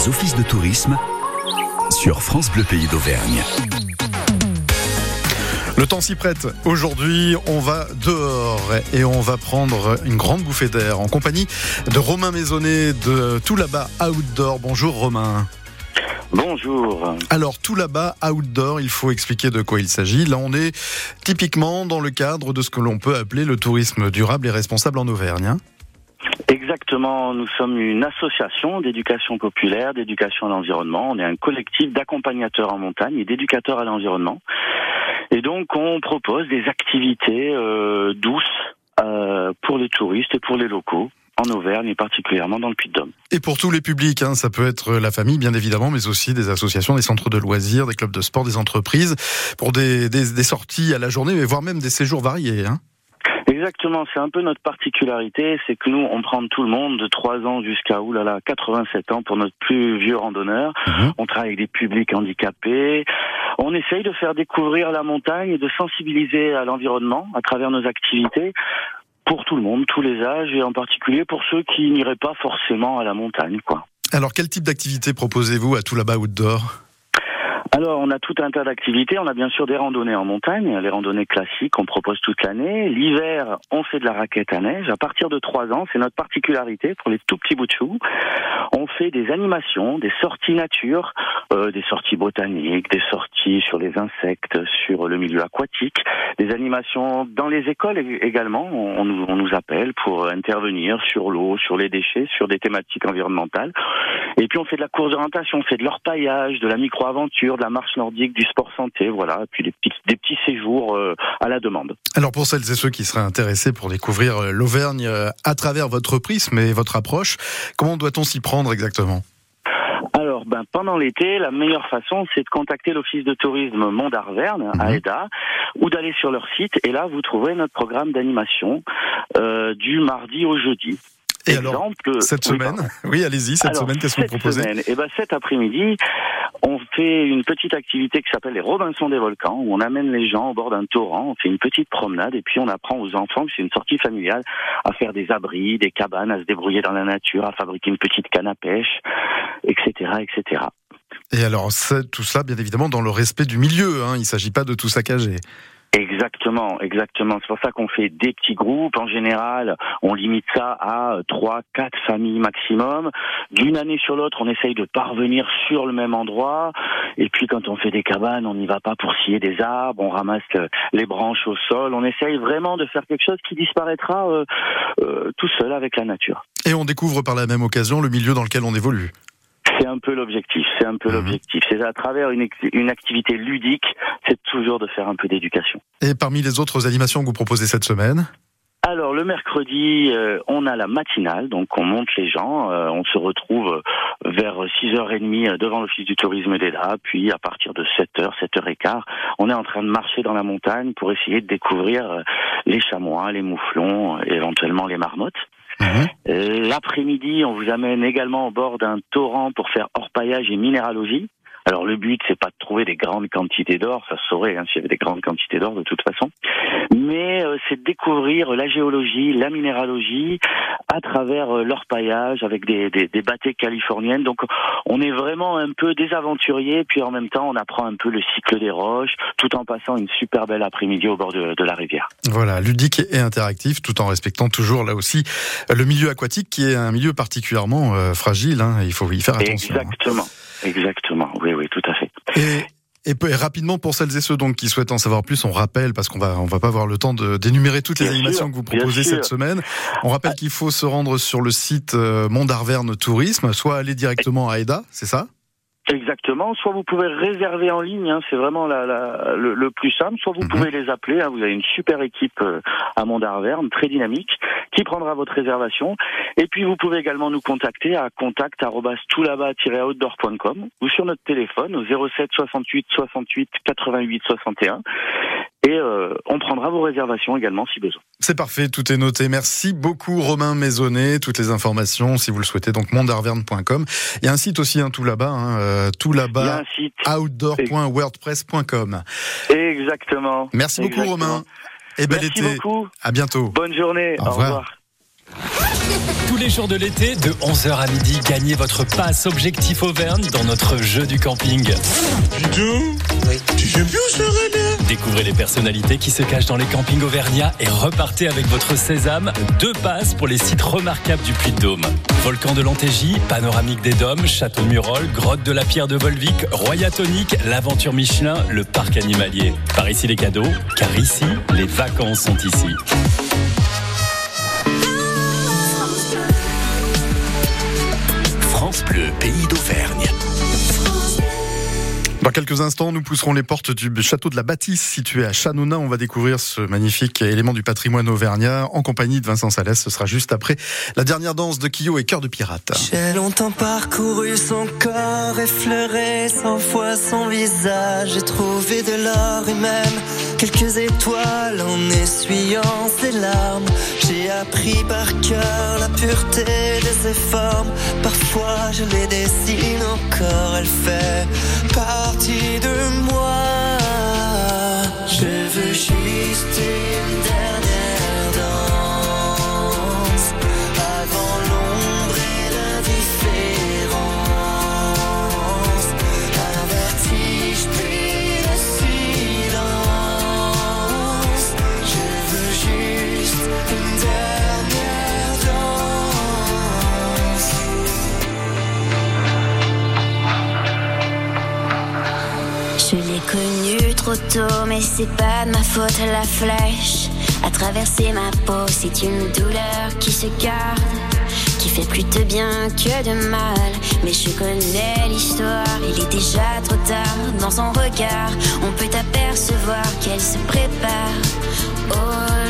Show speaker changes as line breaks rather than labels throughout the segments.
les offices de tourisme sur France Bleu Pays d'Auvergne.
Le temps s'y prête. Aujourd'hui, on va dehors et on va prendre une grande bouffée d'air en compagnie de Romain Maisonnet de Tout là-bas Outdoor. Bonjour Romain.
Bonjour.
Alors tout là-bas, outdoor, il faut expliquer de quoi il s'agit. Là, on est typiquement dans le cadre de ce que l'on peut appeler le tourisme durable et responsable en Auvergne. hein.
Exactement, nous sommes une association d'éducation populaire, d'éducation à l'environnement. On est un collectif d'accompagnateurs en montagne et d'éducateurs à l'environnement. Et donc, on propose des activités euh, douces euh, pour les touristes et pour les locaux en Auvergne et particulièrement dans le Puy-de-Dôme.
Et pour tous les publics, hein, ça peut être la famille, bien évidemment, mais aussi des associations, des centres de loisirs, des clubs de sport, des entreprises, pour des, des, des sorties à la journée, mais voire même des séjours variés. Hein.
Exactement, c'est un peu notre particularité, c'est que nous, on prend tout le monde de 3 ans jusqu'à oulala, 87 ans pour notre plus vieux randonneur.
Mhm.
On travaille avec des publics handicapés. On essaye de faire découvrir la montagne et de sensibiliser à l'environnement à travers nos activités pour tout le monde, tous les âges et en particulier pour ceux qui n'iraient pas forcément à la montagne, quoi.
Alors, quel type d'activité proposez-vous à tout là-bas outdoor?
Alors, on a tout un tas d'activités. On a bien sûr des randonnées en montagne, les randonnées classiques qu'on propose toute l'année. L'hiver, on fait de la raquette à neige. À partir de 3 ans, c'est notre particularité pour les tout petits bouts de chou. On fait des animations, des sorties nature, euh, des sorties botaniques, des sorties sur les insectes, sur le milieu aquatique, des animations dans les écoles ég- également. On, on nous, on nous appelle pour intervenir sur l'eau, sur les déchets, sur des thématiques environnementales. Et puis on fait de la course d'orientation, on fait de l'orpaillage, de la micro-aventure, de la marche nordique, du sport santé, voilà, et puis des petits, des petits séjours euh, à la demande.
Alors, pour celles et ceux qui seraient intéressés pour découvrir euh, l'Auvergne euh, à travers votre prisme et votre approche, comment doit-on s'y prendre exactement?
Alors, ben, pendant l'été, la meilleure façon, c'est de contacter l'office de tourisme Mont d'Arverne, à
Mhm.
EDA, ou d'aller sur leur site, et là, vous trouverez notre programme d'animation euh, du mardi au jeudi.
Et alors, cette semaine. Oui, allez-y, cette
Alors,
semaine, qu'est-ce que vous proposez
semaine, eh ben, cet après-midi, on fait une petite activité qui s'appelle les Robinson des volcans, où on amène les gens au bord d'un torrent, on fait une petite promenade, et puis on apprend aux enfants, que c'est une sortie familiale, à faire des abris, des cabanes, à se débrouiller dans la nature, à fabriquer une petite canne à pêche, etc., etc.
Et alors, tout ça, bien évidemment, dans le respect du milieu. Hein. Il ne s'agit pas de tout saccager.
Exactement, exactement. C'est pour ça qu'on fait des petits groupes. En général, on limite ça à trois, quatre familles maximum. D'une année sur l'autre, on essaye de parvenir sur le même endroit. Et puis, quand on fait des cabanes, on n'y va pas pour scier des arbres. On ramasse euh, les branches au sol. On essaye vraiment de faire quelque chose qui disparaîtra euh, euh, tout seul avec la nature.
Et on découvre par la même occasion le milieu dans lequel on évolue.
C'est un peu l'objectif. C'est un peu
Mhm.
l'objectif. C'est à travers une, activité ludique, c'est toujours de faire un peu d'éducation.
Et parmi les autres animations que vous proposez cette semaine
Alors le mercredi, euh, on a la matinale, donc on monte les gens, euh, on se retrouve vers 6h30 devant l'office du tourisme d'Eda, puis à partir de 7h, 7h15, on est en train de marcher dans la montagne pour essayer de découvrir euh, les chamois, les mouflons, euh, éventuellement les marmottes.
Mhm.
L'après-midi, on vous amène également au bord d'un torrent pour faire orpaillage et minéralogie. Alors le but, c'est pas de trouver des grandes quantités d'or, ça se saurait hein, s'il y avait des grandes quantités d'or de toute façon, mais euh, c'est de découvrir la géologie, la minéralogie à travers euh, l'orpaillage avec des, des, des bâtées californiennes. Donc on est vraiment un peu des aventuriers, puis en même temps on apprend un peu le cycle des roches, tout en passant une super belle après-midi au bord de, de la rivière.
Voilà, ludique et interactif, tout en respectant toujours là aussi le milieu aquatique qui est un milieu particulièrement euh, fragile. Hein, il faut y faire attention. hein.
Exactement, exactement, oui, oui, tout à fait.
Et, et peu- et rapidement pour celles et ceux donc qui souhaitent en savoir plus, on rappelle parce qu'on va on va pas avoir le temps de d'énumérer toutes les
Bien
animations
sûr,
que vous proposez cette semaine. On rappelle qu'il faut se rendre sur le site euh, Mont d'Arverne Tourisme, soit aller directement à EDA, c'est ça?
Exactement. Soit vous pouvez réserver en ligne, hein, c'est vraiment la, la- le, le plus simple. Soit vous
Mhm.
pouvez les appeler. hein, vous avez une super équipe euh, à Mont d'Arverne, très dynamique, qui prendra votre réservation. Et puis vous pouvez également nous contacter à contact@toulaba-outdoor.com ou sur notre téléphone au 07 68 68 88 61. Et euh, on prendra vos réservations également si besoin.
C'est parfait, tout est noté. Merci beaucoup Romain Maisonnet. Toutes les informations, si vous le souhaitez, donc mondarverne.com. Il y a un site aussi, hein, tout là-bas, hein, euh, tout là-bas,
un site.
outdoor.wordpress.com.
Exactement.
Merci beaucoup. Romain. Et bel
Merci
été.
beaucoup.
À bientôt.
Bonne journée.
Au
Au
revoir.
revoir.
Tous les jours de l'été, de 11h à midi, gagnez votre passe Objectif Auvergne dans notre jeu du camping.
Tu sais où René
Découvrez les personnalités qui se cachent dans les campings auvergnats et repartez avec votre sésame. Deux passes pour les sites remarquables du Puy-de-Dôme. Volcan de l'Antégie, Panoramique des Dômes, Château Murol, Grotte de la Pierre de Volvic, Royatonique, l'Aventure Michelin, le Parc Animalier. Par ici les cadeaux, car ici, les vacances sont ici.
France Bleu, pays d'Auvergne.
Dans quelques instants, nous pousserons les portes du château de la Bâtisse situé à Chanona. On va découvrir ce magnifique élément du patrimoine auvergnat en compagnie de Vincent Salès. Ce sera juste après la dernière danse de Kyo et Cœur de Pirate.
J'ai longtemps parcouru son corps, effleuré cent fois son visage. J'ai trouvé de l'or et même quelques étoiles en essuyant ses larmes. J'ai appris par cœur la pureté de ses formes. Parfois je les dessine encore, elle fait partie de moi. Je veux juste une
Connu trop tôt, mais c'est pas de ma faute la flèche. À traverser ma peau, c'est une douleur qui se garde, qui fait plus de bien que de mal. Mais je connais l'histoire, il est déjà trop tard. Dans son regard, on peut apercevoir qu'elle se prépare au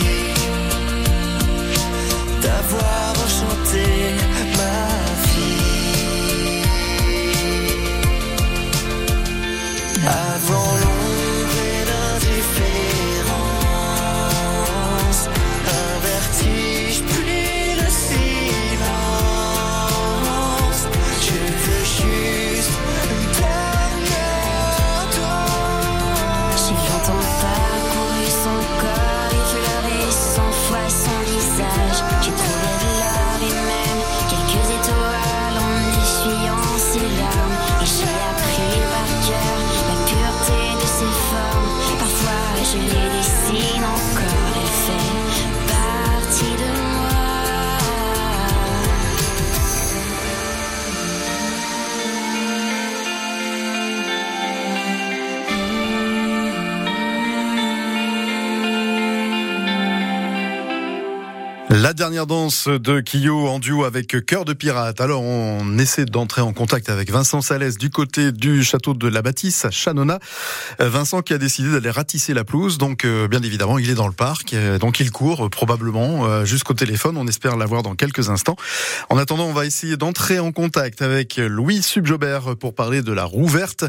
La
dernière danse de Kyo en duo avec Cœur de Pirate. Alors, on essaie d'entrer en contact avec Vincent Salès du côté du château de la Bâtisse à Chanona. Vincent qui a décidé d'aller ratisser la pelouse. Donc, euh, bien évidemment, il est dans le parc. Euh, Donc, il court euh, probablement jusqu'au téléphone. On espère l'avoir dans quelques instants. En attendant, on va essayer d'entrer en contact avec Louis Subjobert pour parler de la roue verte.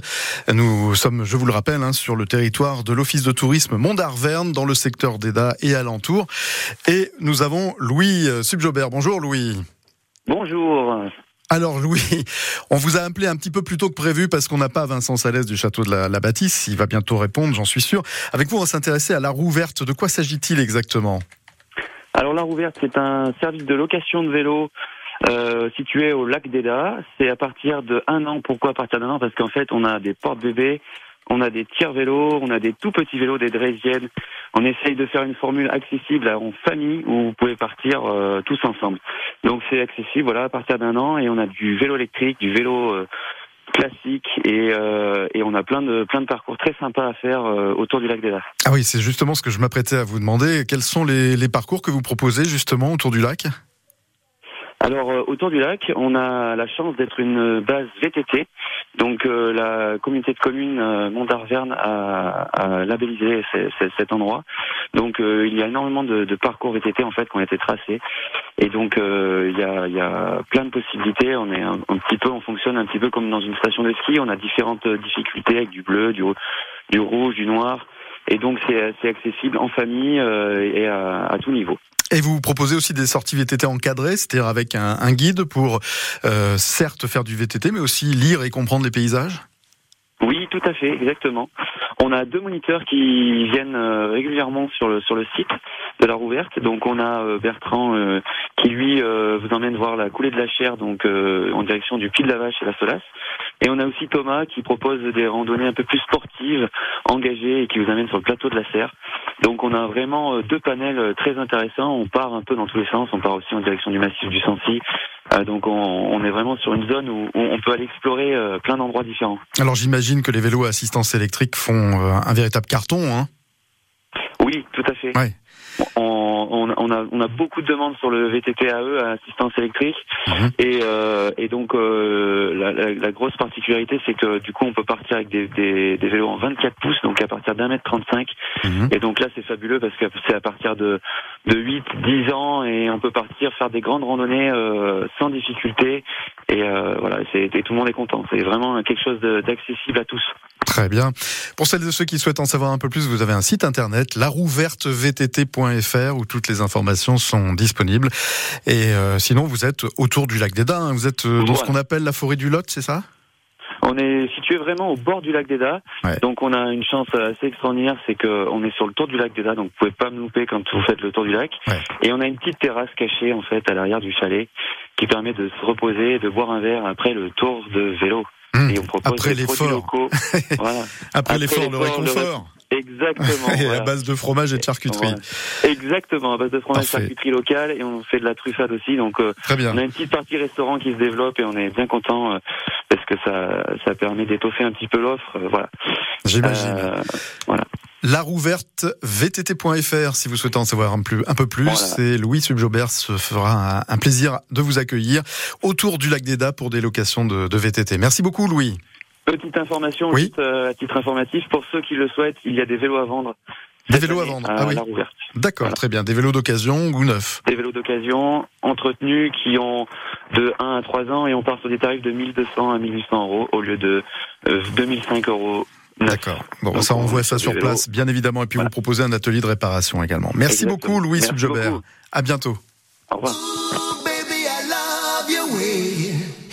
Nous sommes, je vous le rappelle, hein, sur le territoire de l'Office de tourisme Mont-d'Arverne, dans le secteur d'Eda et alentour. Et nous avons Louis Subjobert. Bonjour Louis.
Bonjour.
Alors Louis, on vous a appelé un petit peu plus tôt que prévu parce qu'on n'a pas Vincent Salès du château de la, la Bâtisse. Il va bientôt répondre, j'en suis sûr. Avec vous, on va s'intéresser à la roue verte. De quoi s'agit-il exactement?
Alors la roue verte, c'est un service de location de vélo euh, situé au lac d'Eda. C'est à partir de un an. Pourquoi à partir d'un an? Parce qu'en fait, on a des portes-bébés, on a des tiers vélos, on a des tout petits vélos, des Drésiennes. On essaye de faire une formule accessible en famille où vous pouvez partir euh, tous ensemble. Donc c'est accessible, voilà, à partir d'un an. Et on a du vélo électrique, du vélo euh,
classique et, euh, et on a plein de plein de parcours très sympas à faire autour du lac des Lacs.
Ah oui, c'est justement ce que je m'apprêtais à vous demander. Quels sont les, les parcours que vous proposez justement autour du lac?
Alors autour du lac, on a la chance d'être une base VTT. Donc euh, la communauté de communes euh, Mont d'Arverne a, a labellisé cet endroit. Donc euh, il y a énormément de, de parcours VTT en fait qui ont été tracés. Et donc euh, il y, a, y a plein de possibilités. On est un, petit peu, on fonctionne un petit peu comme dans une station de ski. On a différentes difficultés avec du bleu, du, du rouge, du noir. Et donc c'est accessible en famille euh, et à, à tout niveau.
Et vous proposez aussi des sorties VTT encadrées, c'est-à-dire avec un, guide pour euh, certes faire du VTT, mais aussi lire et comprendre les paysages?
Tout à fait, exactement. On a deux moniteurs qui viennent euh, régulièrement sur le site de la Rouverte. Donc on a euh, Bertrand euh, qui lui vous emmène voir la coulée de la Chair, donc en direction du Puy de la Vache et la Solace. Et on a aussi Thomas qui propose des randonnées un peu plus sportives, engagées et qui vous amène sur le plateau de la Serre. Donc on a vraiment deux panels très intéressants. On part un peu dans tous les sens. On part aussi en direction du massif du Sancy. Euh, donc on, on est vraiment sur une zone où, où on peut aller explorer euh, plein d'endroits différents.
Alors j'imagine que les vélos à assistance électrique font euh, un véritable carton. Hein?
Oui, tout à fait.
Ouais.
On, on, on a, on a beaucoup de demandes sur le VTT AE, à assistance électrique,
Mhm.
et, euh, et donc euh, la, la, la grosse particularité, c'est que du coup, on peut partir avec des, des, des vélos en 24 pouces, donc à partir d'un mètre 35,
Mhm.
et donc là, c'est fabuleux parce que c'est à partir de, de 8, 10 ans, et on peut partir faire des grandes randonnées euh, sans difficulté, et voilà, c'est, et tout le monde est content. C'est vraiment quelque chose d'accessible à tous.
Très bien. Pour celles et ceux qui souhaitent en savoir un peu plus, vous avez un site internet, où toutes les informations sont disponibles. Et euh, sinon, vous êtes autour du lac d'Eda. hein. Vous êtes euh, dans ce qu'on appelle la forêt du Lot, c'est ça?
On est situé vraiment au bord du lac d'Eda,
Ouais.
donc on a une chance assez extraordinaire, c'est que on est sur le tour du lac d'Eda, donc vous pouvez pas me louper quand vous faites le tour du lac.
Ouais.
Et on a une petite terrasse cachée en fait à l'arrière du chalet qui permet de se reposer, de boire un verre après le tour de vélo.
Hum.
Et on propose
Après
des
l'effort.
voilà.
Après
Après
l'effort, le
l'effort, le
réconfort.
Exactement.
Et
voilà.
à base de fromage et de charcuterie.
Voilà. Exactement, à base de fromage
Parfait.
charcuterie locale et on fait de la truffade aussi. Donc euh,
Très bien.
on a une petite partie restaurant qui se développe et on est bien content euh, parce que ça ça permet d'étoffer un petit peu l'offre. euh, voilà.
J'imagine.
Voilà.
Larouvertevtt.fr si vous souhaitez en savoir un, plus, un peu plus.
Voilà.
C'est Louis Subjobert se fera un, un plaisir de vous accueillir autour du lac d'Eda pour des locations de, de VTT. Merci beaucoup Louis.
Petite information,
Oui.
juste, euh, à titre informatif, pour ceux qui le souhaitent, il y a des vélos à vendre.
Des vélos à vendre.
À
Ah oui.
la rouverte.
D'accord,
Voilà.
très bien. Des vélos d'occasion ou neufs.
Des vélos d'occasion, entretenus, qui ont de 1 à 3 ans et on part sur des tarifs de 1200 à 1800 euros au lieu de euh, 2005 euros.
D'accord. Bon,
Donc,
ça, on voit ça
sur
place, bien évidemment. Et puis,
Voilà.
vous proposez un atelier de réparation également. Merci
Exactement.
beaucoup, Louis Subjobert. À bientôt.
Au revoir.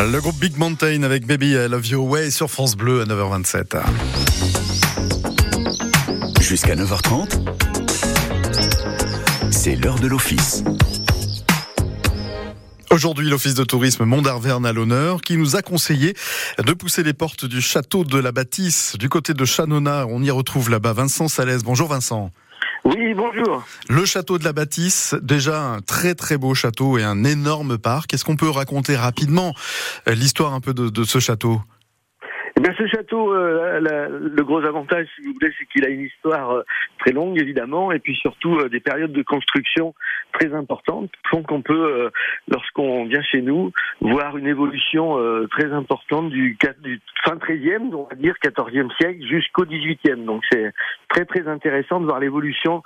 Le groupe Big Mountain avec Baby I Love You Way sur France Bleu à 9h27.
Jusqu'à 9h30, c'est l'heure de l'office.
Aujourd'hui, l'Office de tourisme Mont-d'Arverne à l'honneur qui nous a conseillé de pousser les portes du château de la Bâtisse du côté de Chanona. On y retrouve là-bas Vincent Salès. Bonjour Vincent.
Oui, bonjour.
Le château de la Bâtisse, déjà un très très beau château et un énorme parc. Est-ce qu'on peut raconter rapidement euh, l'histoire un peu de, de ce château?
Eh ce château, euh, la- le gros avantage, si vous voulez, c'est qu'il a une histoire euh, très longue, évidemment, et puis surtout euh, des périodes de construction très importantes, font qu'on peut, euh, lorsqu'on vient chez nous, voir une évolution très importante du, du fin 13e, on va dire 14e siècle, jusqu'au 18e. Donc, c'est très très intéressant de voir l'évolution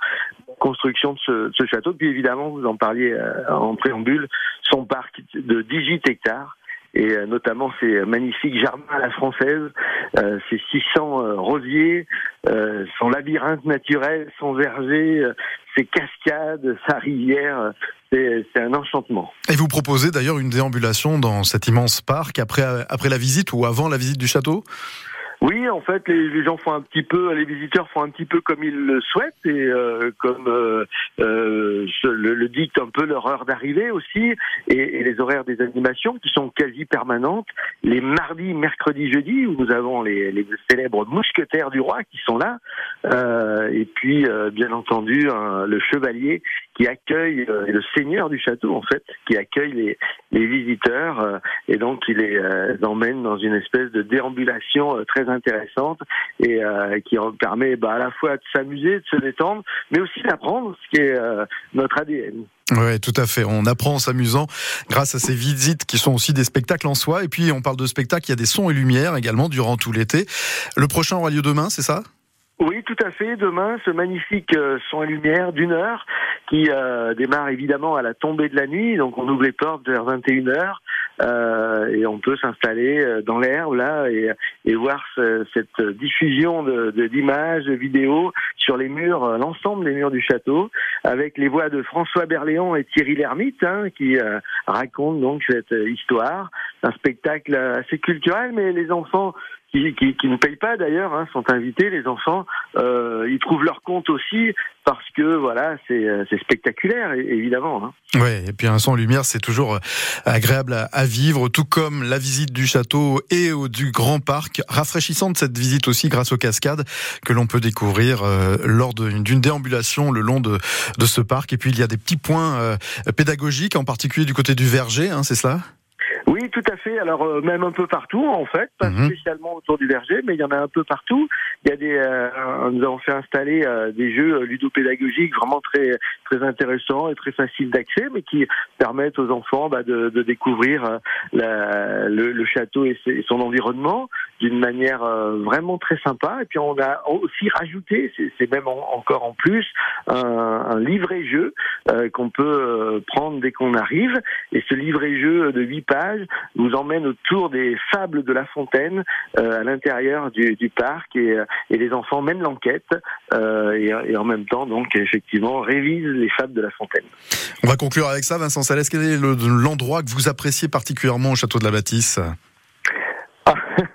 construction de ce, de ce château. Puis évidemment, vous en parliez en préambule, son parc de 18 hectares et euh, notamment ces magnifiques jardins à la française, euh, ces 600 euh, rosiers, son labyrinthe naturel, son verger, ses cascades, sa rivière, c'est c'est un enchantement.
Et vous proposez d'ailleurs une déambulation dans cet immense parc après, après la visite ou avant la visite du château?
Oui, en fait, les, gens font un petit peu, les visiteurs font un petit peu comme ils le souhaitent et euh, comme euh, euh, le, le dicte un peu leur heure d'arrivée aussi et, et les horaires des animations qui sont quasi permanentes. Les mardis, mercredis, jeudis où nous avons les, les célèbres mousquetaires du roi qui sont là Euh, et puis euh, bien entendu le chevalier qui accueille euh, le seigneur du château en fait qui accueille les, les visiteurs euh, et donc il les euh, emmène dans une espèce de déambulation euh, très intéressante et euh, qui permet bah, à la fois de s'amuser, de se détendre, mais aussi d'apprendre ce qui est euh, notre ADN.
Oui, tout à fait. On apprend en s'amusant grâce à ces visites qui sont aussi des spectacles en soi. Et puis, on parle de spectacles, il y a des sons et lumières également durant tout l'été. Le prochain aura lieu demain, c'est ça?
Oui, tout à fait. Demain, ce magnifique euh, son et lumière d'une heure qui euh, démarre évidemment à la tombée de la nuit. Donc, on ouvre les portes vers 21 heures euh, et on peut s'installer euh, dans l'herbe là et, et voir ce- cette diffusion de de- d'images, de, vidéos sur les murs, euh, l'ensemble des murs du château, avec les voix de François Berléand et Thierry Lhermitte hein, qui euh, racontent donc cette histoire. Un spectacle assez culturel, mais les enfants qui, qui, qui ne payent pas d'ailleurs, hein, sont invités, les enfants, euh, ils trouvent leur compte aussi parce que voilà, c'est euh, spectaculaire évidemment. Hein.
Ouais, et puis un son lumière, c'est toujours euh, agréable à, à vivre, tout comme la visite du château et au- du grand parc. Rafraîchissante cette visite aussi grâce aux cascades que l'on peut découvrir euh, lors d'une déambulation le long de, de ce parc. Et puis il y a des petits points euh, pédagogiques, en particulier du côté du verger, hein, c'est cela?
Oui, tout à fait. Alors euh, même un peu partout en fait, pas
Mhm.
spécialement autour du verger, mais il y en a un peu partout. Il y a des, euh, nous avons fait installer euh, des jeux euh, ludopédagogiques vraiment très très intéressants et très faciles d'accès, mais qui permettent aux enfants bah, de, de découvrir euh, la- le, le château et, ses- et son environnement d'une manière euh, vraiment très sympa. Et puis on a aussi rajouté, c'est même en- encore en plus, un, un livret-jeu euh, qu'on peut euh, prendre dès qu'on arrive. Et ce livret-jeu de 8 pages vous emmène autour des fables de La Fontaine euh, à l'intérieur du, du parc et, et les enfants mènent l'enquête euh, et, et en même temps donc effectivement révisent les fables de La Fontaine.
On va conclure avec ça, Vincent Salès. Quel est le- l'endroit que vous appréciez particulièrement au château de la Bâtisse?
Ah,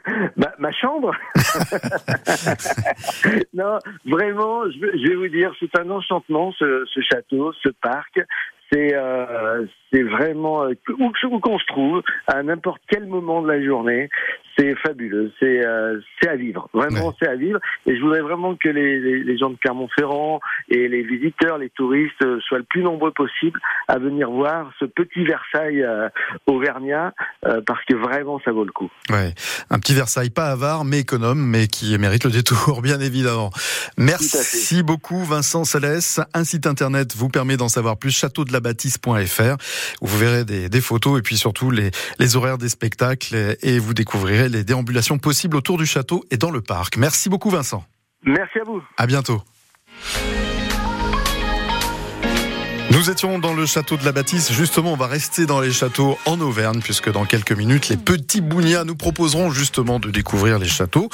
ma, chambre Non, vraiment, je vais, je vais vous dire, c'est un enchantement ce, ce château, ce parc. C'est euh, c'est vraiment euh, où, où qu'on se trouve à n'importe quel moment de la journée, c'est fabuleux. C'est euh, à vivre, vraiment
Ouais.
c'est à vivre. Et je voudrais vraiment que les, les, les gens de Clermont-Ferrand et les visiteurs, les touristes euh, soient le plus nombreux possible à venir voir ce petit Versailles euh, auvergnat euh, parce que vraiment ça vaut le coup.
Ouais, un petit Versailles pas avare mais économe, mais qui mérite le détour, bien évidemment. Merci beaucoup Vincent Salès. Un site internet vous permet d'en savoir plus, châteaudelabâtisse.fr, où vous verrez des, des photos et puis surtout les, les horaires des spectacles et vous découvrirez les déambulations possibles autour du château et dans le parc. Merci beaucoup Vincent.
Merci à vous.
À bientôt. Nous étions dans le château de la Bâtisse. Justement, on va rester dans les châteaux en Auvergne, puisque dans quelques minutes, les petits Bougnats nous proposeront justement de découvrir les châteaux.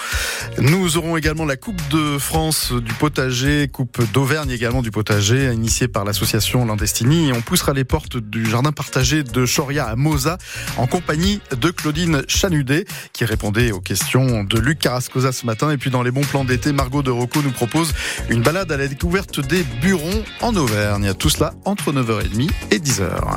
Nous aurons également la Coupe de France du potager, Coupe d'Auvergne également du potager, initiée par l'association Landestini. Et on poussera les portes du jardin partagé de Choria à Moza, en compagnie de Claudine Chanudet, qui répondait aux questions de Luc Carrascosa ce matin. Et puis dans les bons plans d'été, Margot de Rocco nous propose une balade à la découverte des Burons en Auvergne. Tout cela entre 9h30 et 10h.